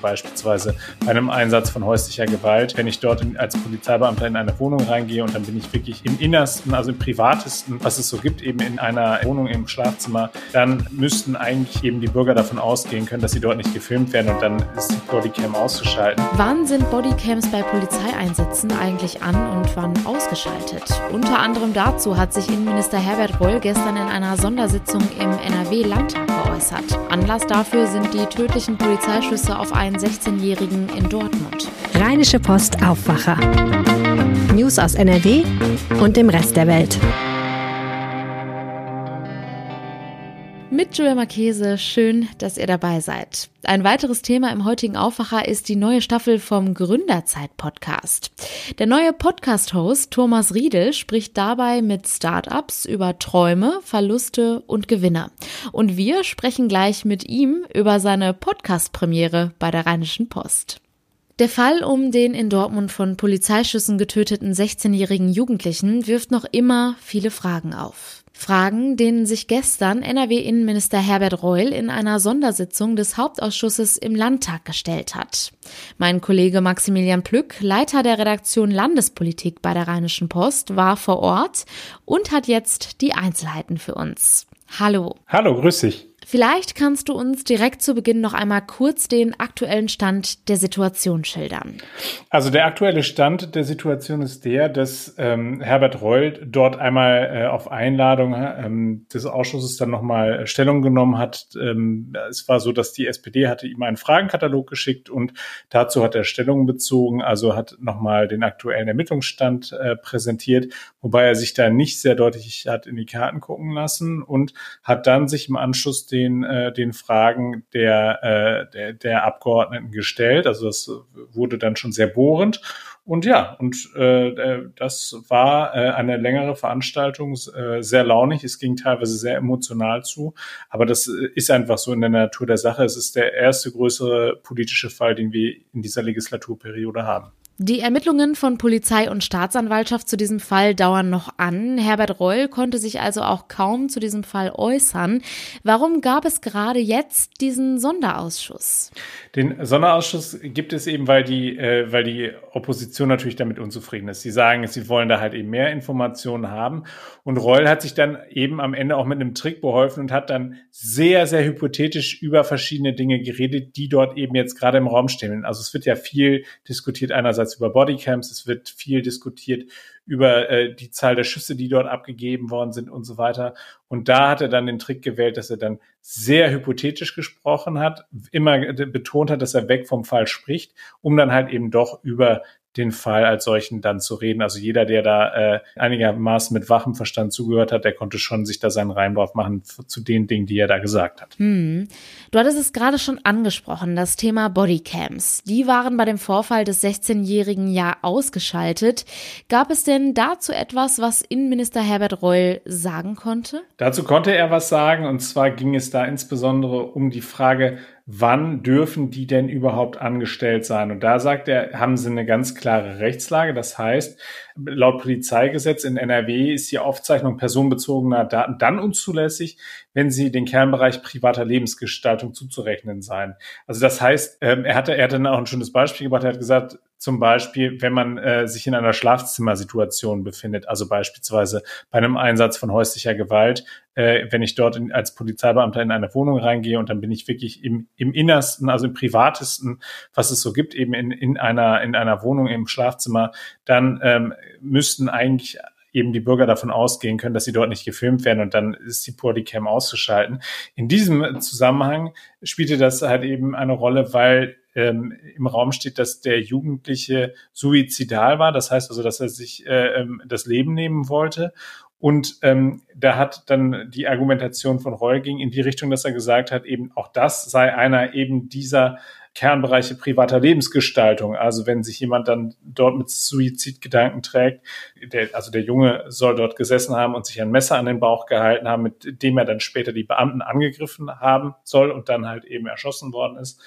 beispielsweise bei einem Einsatz von häuslicher Gewalt. Wenn ich dort als Polizeibeamter in eine Wohnung reingehe und dann bin ich wirklich im Innersten, also im Privatesten, was es so gibt, eben in einer Wohnung im Schlafzimmer, dann müssten eigentlich eben die Bürger davon ausgehen können, dass sie dort nicht gefilmt werden und dann ist die Bodycam auszuschalten. Wann sind Bodycams bei Polizeieinsätzen eigentlich an und wann ausgeschaltet? Unter anderem dazu hat sich Innenminister Herbert Reul gestern in einer Sondersitzung im NRW-Landtag geäußert. Anlass dafür sind die tödlichen Polizeischüsse auf einen 16-Jährigen in Dortmund. Rheinische Post Aufwacher. News aus NRW und dem Rest der Welt. Mit Julia Marchese, schön, dass ihr dabei seid. Ein weiteres Thema im heutigen Aufwacher ist die neue Staffel vom Gründerzeit-Podcast. Der neue Podcast-Host Thomas Riedel spricht dabei mit Startups über Träume, Verluste und Gewinne. Und wir sprechen gleich mit ihm über seine Podcast-Premiere bei der Rheinischen Post. Der Fall um den in Dortmund von Polizeischüssen getöteten 16-jährigen Jugendlichen wirft noch immer viele Fragen auf. Fragen, denen sich gestern NRW-Innenminister Herbert Reul in einer Sondersitzung des Hauptausschusses im Landtag gestellt hat. Mein Kollege Maximilian Plück, Leiter der Redaktion Landespolitik bei der Rheinischen Post, war vor Ort und hat jetzt die Einzelheiten für uns. Hallo. Hallo, grüß dich. Vielleicht kannst du uns direkt zu Beginn noch einmal kurz den aktuellen Stand der Situation schildern. Also der aktuelle Stand der Situation ist der, dass ähm, Herbert Reul dort einmal äh, auf Einladung ähm, des Ausschusses dann nochmal Stellung genommen hat. Ähm, es war so, dass die SPD hatte ihm einen Fragenkatalog geschickt und dazu hat er Stellung bezogen, also hat nochmal den aktuellen Ermittlungsstand äh, präsentiert, wobei er sich da nicht sehr deutlich hat in die Karten gucken lassen und hat dann sich im Anschluss äh, den Fragen der, äh, der, der Abgeordneten gestellt. Also das wurde dann schon sehr bohrend. Und ja, und äh, äh, das war äh, eine längere Veranstaltung, äh, sehr launig. Es ging teilweise sehr emotional zu. Aber das äh, ist einfach so in der Natur der Sache. Es ist der erste größere politische Fall, den wir in dieser Legislaturperiode haben. Die Ermittlungen von Polizei und Staatsanwaltschaft zu diesem Fall dauern noch an. Herbert Reul konnte sich also auch kaum zu diesem Fall äußern. Warum gab es gerade jetzt diesen Sonderausschuss? Den Sonderausschuss gibt es eben, weil die, äh, weil die Opposition natürlich damit unzufrieden ist. Sie sagen, sie wollen da halt eben mehr Informationen haben. Und Reul hat sich dann eben am Ende auch mit einem Trick beholfen und hat dann sehr, sehr hypothetisch über verschiedene Dinge geredet, die dort eben jetzt gerade im Raum stehen. Also es wird ja viel diskutiert einerseits einerseits über Bodycams, es wird viel diskutiert über äh, die Zahl der Schüsse, die dort abgegeben worden sind und so weiter. Und da hat er dann den Trick gewählt, dass er dann sehr hypothetisch gesprochen hat, immer betont hat, dass er weg vom Fall spricht, um dann halt eben doch über den Fall als solchen dann zu reden. Also jeder, der da äh, einigermaßen mit wachem Verstand zugehört hat, der konnte schon sich da seinen Reim drauf machen zu den Dingen, die er da gesagt hat. Hm. Du hattest es gerade schon angesprochen, das Thema Bodycams. Die waren bei dem Vorfall des 16-jährigen ja ausgeschaltet. Gab es denn dazu etwas, was Innenminister Herbert Reul sagen konnte? Dazu konnte er was sagen und zwar ging es da insbesondere um die Frage, wann dürfen die denn überhaupt angestellt sein? Und da sagt er, haben sie eine ganz klare Rechtslage. Das heißt, laut Polizeigesetz in NRW ist die Aufzeichnung personenbezogener Daten dann unzulässig, wenn sie den Kernbereich privater Lebensgestaltung zuzurechnen seien. Also das heißt, ähm, er hatte, er hatte dann auch ein schönes Beispiel gebracht. Er hat gesagt, zum Beispiel, wenn man äh, sich in einer Schlafzimmersituation befindet, also beispielsweise bei einem Einsatz von häuslicher Gewalt, äh, wenn ich dort in, als Polizeibeamter in eine Wohnung reingehe und dann bin ich wirklich im, im Innersten, also im Privatesten, was es so gibt, eben in, in, einer, in einer Wohnung im Schlafzimmer, dann ähm, müssten eigentlich eben die Bürger davon ausgehen können, dass sie dort nicht gefilmt werden und dann ist die Bodycam auszuschalten. In diesem Zusammenhang spielte das halt eben eine Rolle, weil ähm, im Raum steht, dass der Jugendliche suizidal war. Das heißt also, dass er sich äh, ähm, das Leben nehmen wollte. Und ähm, da hat dann die Argumentation von Reul ging in die Richtung, dass er gesagt hat, eben auch das sei einer eben dieser Kernbereiche privater Lebensgestaltung. Also wenn sich jemand dann dort mit Suizidgedanken trägt, der, also der Junge soll dort gesessen haben und sich ein Messer an den Bauch gehalten haben, mit dem er dann später die Beamten angegriffen haben soll und dann halt eben erschossen worden ist.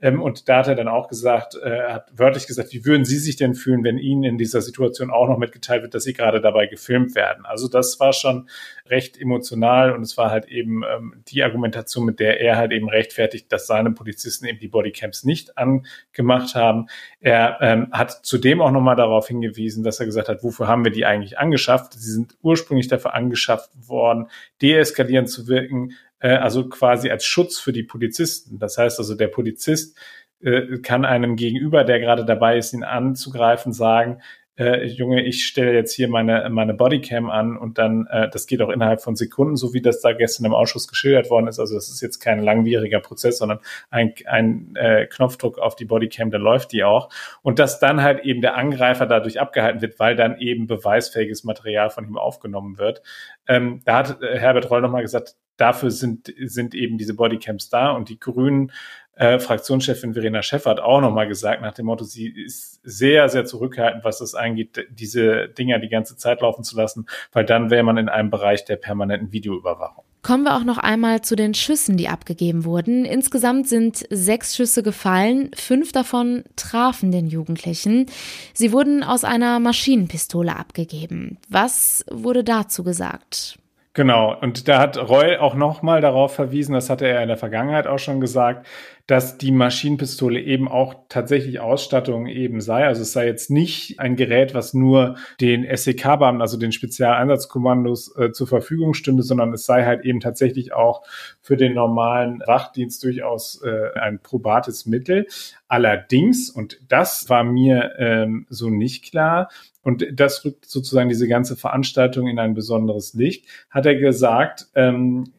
Ähm, und da hat er dann auch gesagt, äh, hat wörtlich gesagt, wie würden Sie sich denn fühlen, wenn Ihnen in dieser Situation auch noch mitgeteilt wird, dass Sie gerade dabei gefilmt werden? Also das war schon recht emotional und es war halt eben ähm, die Argumentation, mit der er halt eben rechtfertigt, dass seine Polizisten eben die Bodycam Bodycams nicht angemacht haben. Er ähm, hat zudem auch nochmal darauf hingewiesen, dass er gesagt hat, wofür haben wir die eigentlich angeschafft? Sie sind ursprünglich dafür angeschafft worden, deeskalierend zu wirken, äh, also quasi als Schutz für die Polizisten. Das heißt also, der Polizist äh, kann einem Gegenüber, der gerade dabei ist, ihn anzugreifen, sagen, äh, Junge, ich stelle jetzt hier meine, meine Bodycam an und dann, äh, das geht auch innerhalb von Sekunden, so wie das da gestern im Ausschuss geschildert worden ist. Also das ist jetzt kein langwieriger Prozess, sondern ein, ein äh, Knopfdruck auf die Bodycam, dann läuft die auch. Und dass dann halt eben der Angreifer dadurch abgehalten wird, weil dann eben beweisfähiges Material von ihm aufgenommen wird. Ähm, da hat äh, Herbert Roll nochmal gesagt, dafür sind, sind eben diese Bodycams da und die Grünen äh, Fraktionschefin Verena Schäffer hat auch nochmal gesagt, nach dem Motto, sie ist sehr, sehr zurückhaltend, was es angeht, diese Dinger die ganze Zeit laufen zu lassen, weil dann wäre man in einem Bereich der permanenten Videoüberwachung. Kommen wir auch noch einmal zu den Schüssen, die abgegeben wurden. Insgesamt sind sechs Schüsse gefallen, fünf davon trafen den Jugendlichen. Sie wurden aus einer Maschinenpistole abgegeben. Was wurde dazu gesagt? Genau, und da hat Reul auch nochmal darauf verwiesen, das hatte er in der Vergangenheit auch schon gesagt, dass die Maschinenpistole eben auch tatsächlich Ausstattung eben sei. Also es sei jetzt nicht ein Gerät, was nur den SEK-Beamten, also den Spezialeinsatzkommandos äh, zur Verfügung stünde, sondern es sei halt eben tatsächlich auch für den normalen Wachdienst durchaus äh, ein probates Mittel. Allerdings, und das war mir ähm, so nicht klar, und das rückt sozusagen diese ganze Veranstaltung in ein besonderes Licht, hat er gesagt, ähm,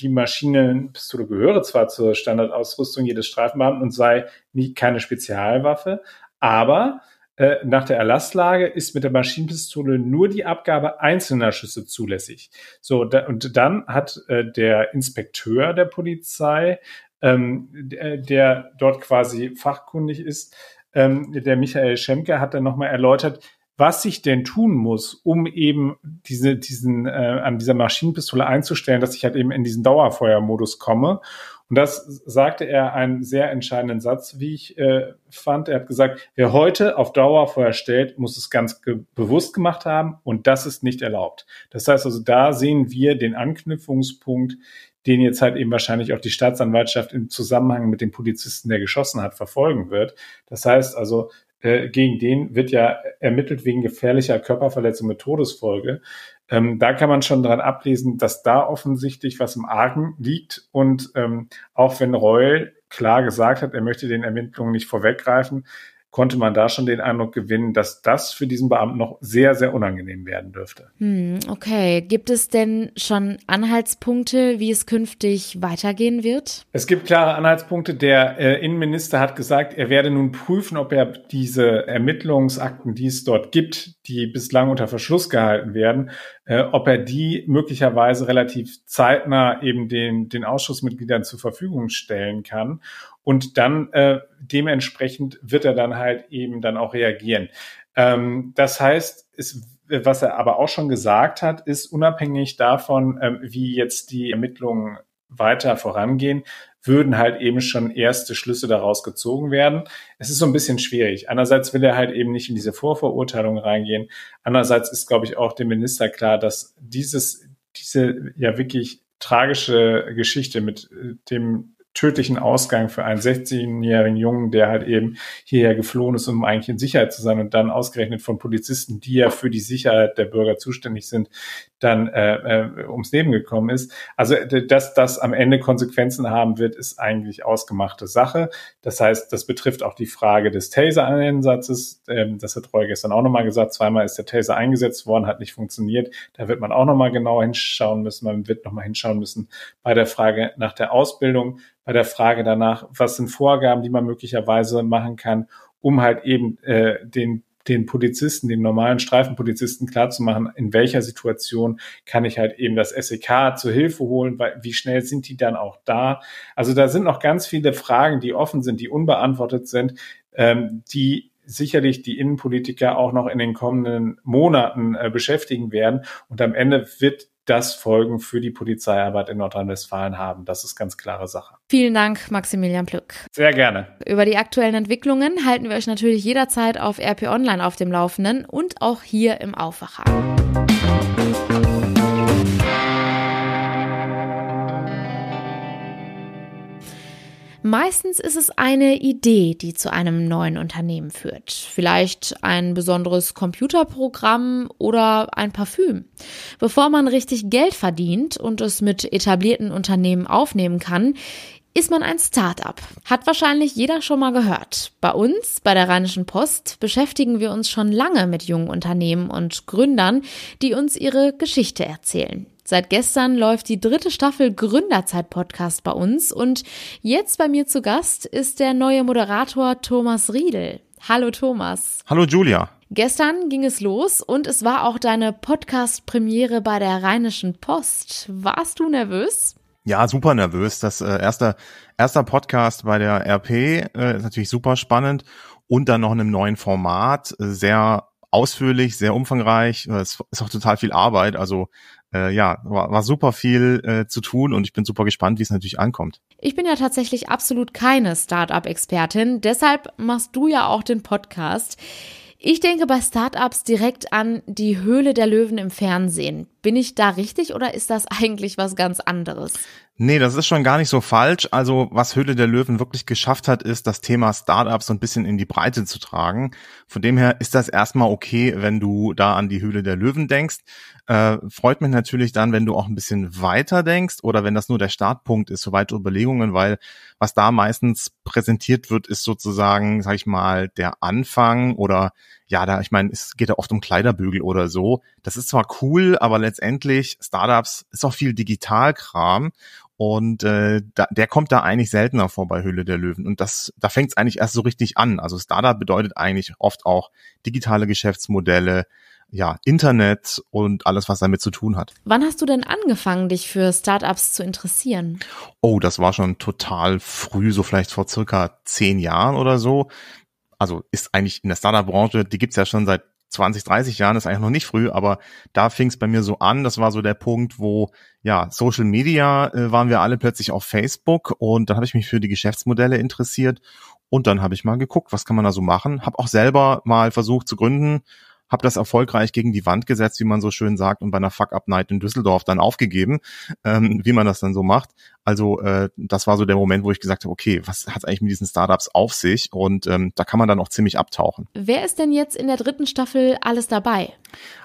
die Maschinenpistole gehöre zwar zur Standardausrüstung jedes Streifenbeamten und sei nie keine Spezialwaffe, aber äh, nach der Erlasslage ist mit der Maschinenpistole nur die Abgabe einzelner Schüsse zulässig. So, da, und dann hat äh, der Inspekteur der Polizei, ähm, der, der dort quasi fachkundig ist, ähm, der Michael Schemke, hat dann nochmal erläutert, was ich denn tun muss, um eben diese, diesen, äh, an dieser Maschinenpistole einzustellen, dass ich halt eben in diesen Dauerfeuermodus komme. Und das sagte er einen sehr entscheidenden Satz, wie ich äh, fand. Er hat gesagt, wer heute auf Dauerfeuer stellt, muss es ganz ge bewusst gemacht haben und das ist nicht erlaubt. Das heißt also, da sehen wir den Anknüpfungspunkt, den jetzt halt eben wahrscheinlich auch die Staatsanwaltschaft im Zusammenhang mit dem Polizisten, der geschossen hat, verfolgen wird. Das heißt also, äh, gegen den wird ja ermittelt wegen gefährlicher Körperverletzung mit Todesfolge. Ähm, da kann man schon dran ablesen, dass da offensichtlich was im Argen liegt. Und ähm, auch wenn Reul klar gesagt hat, er möchte den Ermittlungen nicht vorweggreifen, konnte man da schon den Eindruck gewinnen, dass das für diesen Beamten noch sehr, sehr unangenehm werden dürfte. Hm, okay. Gibt es denn schon Anhaltspunkte, wie es künftig weitergehen wird? Es gibt klare Anhaltspunkte. Der äh, Innenminister hat gesagt, er werde nun prüfen, ob er diese Ermittlungsakten, die es dort gibt, die bislang unter Verschluss gehalten werden, äh, ob er die möglicherweise relativ zeitnah eben den, den Ausschussmitgliedern zur Verfügung stellen kann. Und dann äh, dementsprechend wird er dann halt eben dann auch reagieren. Ähm, das heißt, ist, was er aber auch schon gesagt hat, ist unabhängig davon, ähm, wie jetzt die Ermittlungen weiter vorangehen, würden halt eben schon erste Schlüsse daraus gezogen werden. Es ist so ein bisschen schwierig. Einerseits will er halt eben nicht in diese Vorverurteilung reingehen. Andererseits ist, glaube ich, auch dem Minister klar, dass dieses, diese ja wirklich tragische Geschichte mit äh, dem tödlichen Ausgang für einen 16-jährigen Jungen, der halt eben hierher geflohen ist, um eigentlich in Sicherheit zu sein und dann ausgerechnet von Polizisten, die ja für die Sicherheit der Bürger zuständig sind, dann äh, äh, ums Leben gekommen ist. Also, dass das am Ende Konsequenzen haben wird, ist eigentlich ausgemachte Sache. Das heißt, das betrifft auch die Frage des Taser-Einsatzes. Ähm, das hat Roy gestern auch nochmal gesagt. Zweimal ist der Taser eingesetzt worden, hat nicht funktioniert. Da wird man auch nochmal genau hinschauen müssen. Man wird nochmal hinschauen müssen bei der Frage nach der Ausbildung, bei der Frage danach, was sind Vorgaben, die man möglicherweise machen kann, um halt eben äh, den den Polizisten, den normalen Streifenpolizisten klarzumachen, in welcher Situation kann ich halt eben das SEK zur Hilfe holen, weil wie schnell sind die dann auch da? Also da sind noch ganz viele Fragen, die offen sind, die unbeantwortet sind, ähm, die sicherlich die Innenpolitiker auch noch in den kommenden Monaten äh, beschäftigen werden. Und am Ende wird das Folgen für die Polizeiarbeit in Nordrhein-Westfalen haben. Das ist ganz klare Sache. Vielen Dank, Maximilian Plück. Sehr gerne. Über die aktuellen Entwicklungen halten wir euch natürlich jederzeit auf RP Online auf dem Laufenden und auch hier im Aufwacher. Meistens ist es eine Idee, die zu einem neuen Unternehmen führt. Vielleicht ein besonderes Computerprogramm oder ein Parfüm. Bevor man richtig Geld verdient und es mit etablierten Unternehmen aufnehmen kann, ist man ein Start-up. Hat wahrscheinlich jeder schon mal gehört. Bei uns, bei der Rheinischen Post, beschäftigen wir uns schon lange mit jungen Unternehmen und Gründern, die uns ihre Geschichte erzählen. Seit gestern läuft die dritte Staffel Gründerzeit Podcast bei uns und jetzt bei mir zu Gast ist der neue Moderator Thomas Riedel. Hallo Thomas. Hallo Julia. Gestern ging es los und es war auch deine Podcast-Premiere bei der Rheinischen Post. Warst du nervös? Ja, super nervös. Das äh, erste erster Podcast bei der RP äh, ist natürlich super spannend und dann noch in einem neuen Format, äh, sehr ausführlich, sehr umfangreich. Es ist auch total viel Arbeit. Also äh, ja, war, war super viel äh, zu tun und ich bin super gespannt, wie es natürlich ankommt. Ich bin ja tatsächlich absolut keine Startup-Expertin, deshalb machst du ja auch den Podcast. Ich denke bei Startups direkt an die Höhle der Löwen im Fernsehen. Bin ich da richtig oder ist das eigentlich was ganz anderes? Nee, das ist schon gar nicht so falsch. Also was Höhle der Löwen wirklich geschafft hat, ist das Thema Startups so ein bisschen in die Breite zu tragen. Von dem her ist das erstmal okay, wenn du da an die Höhle der Löwen denkst. Äh, freut mich natürlich dann, wenn du auch ein bisschen weiter denkst oder wenn das nur der Startpunkt ist für weitere Überlegungen, weil was da meistens präsentiert wird, ist sozusagen, sag ich mal, der Anfang oder ja, da, ich meine, es geht ja oft um Kleiderbügel oder so. Das ist zwar cool, aber letztendlich Startups ist auch viel Digitalkram und äh, da, der kommt da eigentlich seltener vor bei Höhle der Löwen. Und das, da fängt es eigentlich erst so richtig an. Also Startup bedeutet eigentlich oft auch digitale Geschäftsmodelle, ja, Internet und alles, was damit zu tun hat. Wann hast du denn angefangen, dich für Startups zu interessieren? Oh, das war schon total früh, so vielleicht vor circa zehn Jahren oder so. Also ist eigentlich in der Startup-Branche, die gibt's ja schon seit 20, 30 Jahren ist eigentlich noch nicht früh, aber da fing es bei mir so an. Das war so der Punkt, wo ja Social Media äh, waren wir alle plötzlich auf Facebook und dann habe ich mich für die Geschäftsmodelle interessiert und dann habe ich mal geguckt, was kann man da so machen. Habe auch selber mal versucht zu gründen, habe das erfolgreich gegen die Wand gesetzt, wie man so schön sagt, und bei einer Fuck-Up-Night in Düsseldorf dann aufgegeben, ähm, wie man das dann so macht. Also äh, das war so der Moment, wo ich gesagt habe, okay, was hat eigentlich mit diesen Startups auf sich? Und ähm, da kann man dann auch ziemlich abtauchen. Wer ist denn jetzt in der dritten Staffel alles dabei?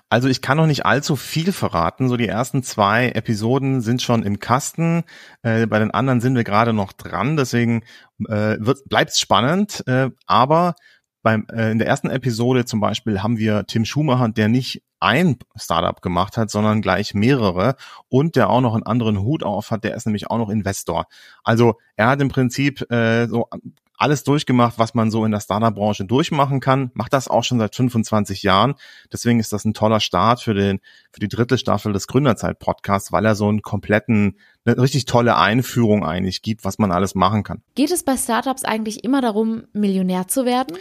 Also ich kann noch nicht allzu viel verraten. So die ersten zwei Episoden sind schon im Kasten. Äh, bei den anderen sind wir gerade noch dran. Deswegen äh, bleibt es spannend. Äh, aber beim, äh, in der ersten Episode zum Beispiel haben wir Tim Schumacher, der nicht ein Startup gemacht hat, sondern gleich mehrere und der auch noch einen anderen Hut auf hat, der ist nämlich auch noch Investor. Also er hat im Prinzip äh, so alles durchgemacht, was man so in der Startup-Branche durchmachen kann, macht das auch schon seit 25 Jahren. Deswegen ist das ein toller Start für den für die dritte Staffel des Gründerzeit-Podcasts, weil er so einen kompletten, eine richtig tolle Einführung eigentlich gibt, was man alles machen kann. Geht es bei Startups eigentlich immer darum, Millionär zu werden?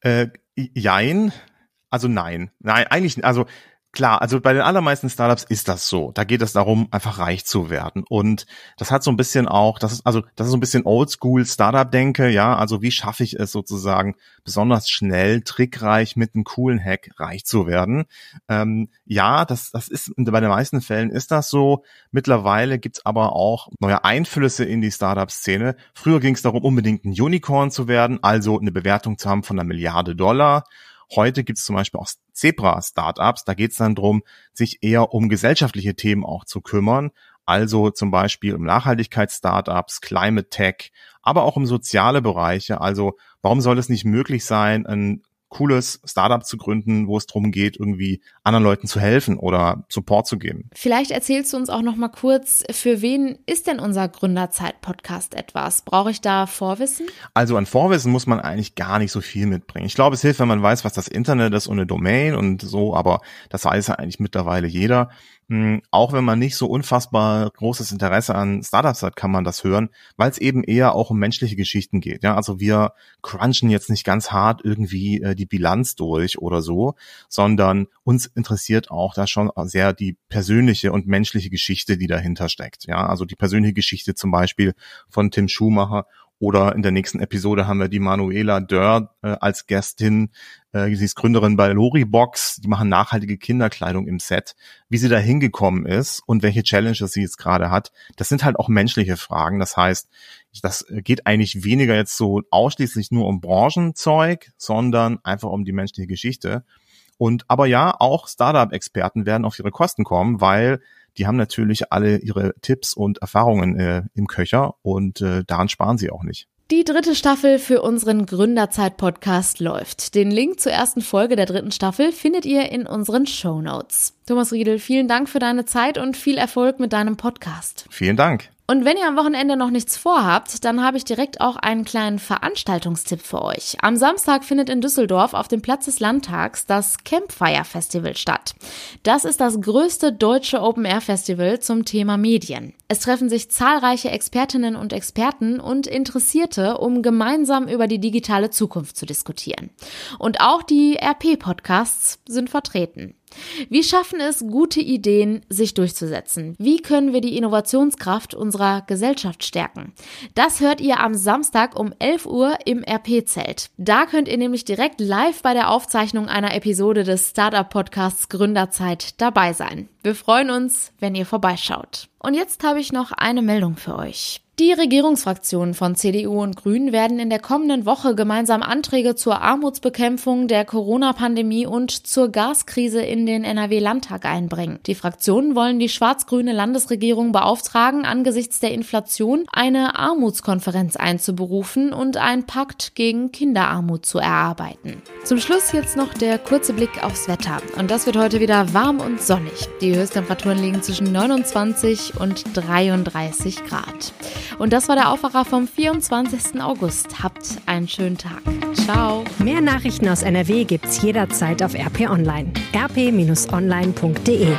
Äh, jein. Also nein. Nein, eigentlich, also Klar, also bei den allermeisten Startups ist das so. Da geht es darum, einfach reich zu werden. Und das hat so ein bisschen auch, das ist, also, das ist so ein bisschen oldschool Startup-Denke, ja. Also wie schaffe ich es sozusagen besonders schnell, trickreich mit einem coolen Hack reich zu werden? Ähm, ja, das, das ist, bei den meisten Fällen ist das so. Mittlerweile gibt's aber auch neue Einflüsse in die Startup-Szene. Früher ging es darum, unbedingt ein Unicorn zu werden, also eine Bewertung zu haben von einer Milliarde Dollar. Heute gibt es zum Beispiel auch Zebra-Startups. Da geht es dann drum, sich eher um gesellschaftliche Themen auch zu kümmern. Also zum Beispiel um Nachhaltigkeits-Startups, Climate Tech, aber auch um soziale Bereiche. Also warum soll es nicht möglich sein, ein cooles Startup zu gründen, wo es darum geht, irgendwie anderen Leuten zu helfen oder Support zu geben. Vielleicht erzählst du uns auch noch mal kurz, für wen ist denn unser Gründerzeit-Podcast etwas? Brauche ich da Vorwissen? Also an Vorwissen muss man eigentlich gar nicht so viel mitbringen. Ich glaube, es hilft, wenn man weiß, was das Internet ist und eine Domain und so, aber das weiß ja eigentlich mittlerweile jeder. Hm, auch wenn man nicht so unfassbar großes Interesse an Startups hat, kann man das hören, weil es eben eher auch um menschliche Geschichten geht. Ja, also wir crunchen jetzt nicht ganz hart irgendwie äh, die Bilanz durch oder so, sondern uns interessiert auch da schon sehr die persönliche und menschliche Geschichte, die dahinter steckt. Ja, also die persönliche Geschichte zum Beispiel von Tim Schumacher Oder in der nächsten Episode haben wir die Manuela Dörr äh, als Gästin. Äh, sie ist Gründerin bei Loribox. Die machen nachhaltige Kinderkleidung im Set. Wie sie da hingekommen ist und welche Challenges sie jetzt gerade hat, das sind halt auch menschliche Fragen. Das heißt, das geht eigentlich weniger jetzt so ausschließlich nur um Branchenzeug, sondern einfach um die menschliche Geschichte. Und aber ja, auch Startup-Experten werden auf ihre Kosten kommen, weil die haben natürlich alle ihre Tipps und Erfahrungen äh, im Köcher und äh, daran sparen sie auch nicht. Die dritte Staffel für unseren Gründerzeit-Podcast läuft. Den Link zur ersten Folge der dritten Staffel findet ihr in unseren Show Notes. Thomas Riedel, vielen Dank für deine Zeit und viel Erfolg mit deinem Podcast. Vielen Dank. Und wenn ihr am Wochenende noch nichts vorhabt, dann habe ich direkt auch einen kleinen Veranstaltungstipp für euch. Am Samstag findet in Düsseldorf auf dem Platz des Landtags das Campfire Festival statt. Das ist das größte deutsche Open-Air-Festival zum Thema Medien. Es treffen sich zahlreiche Expertinnen und Experten und Interessierte, um gemeinsam über die digitale Zukunft zu diskutieren. Und auch die RP-Podcasts sind vertreten. Wie schaffen es gute Ideen, sich durchzusetzen? Wie können wir die Innovationskraft unserer Gesellschaft stärken? Das hört ihr am Samstag um 11 Uhr im RP-Zelt. Da könnt ihr nämlich direkt live bei der Aufzeichnung einer Episode des Startup-Podcasts Gründerzeit dabei sein. Wir freuen uns, wenn ihr vorbeischaut. Und jetzt habe ich noch eine Meldung für euch. Die Regierungsfraktionen von CDU und Grünen werden in der kommenden Woche gemeinsam Anträge zur Armutsbekämpfung der Corona-Pandemie und zur Gaskrise in den NRW-Landtag einbringen. Die Fraktionen wollen die schwarz-grüne Landesregierung beauftragen, angesichts der Inflation eine Armutskonferenz einzuberufen und einen Pakt gegen Kinderarmut zu erarbeiten. Zum Schluss jetzt noch der kurze Blick aufs Wetter. Und das wird heute wieder warm und sonnig. Die Höchsttemperaturen liegen zwischen 29 und 33 Grad. Und das war der Aufwacher vom 24. August. Habt einen schönen Tag. Ciao. Mehr Nachrichten aus NRW gibt's jederzeit auf RP Online. rp-online.de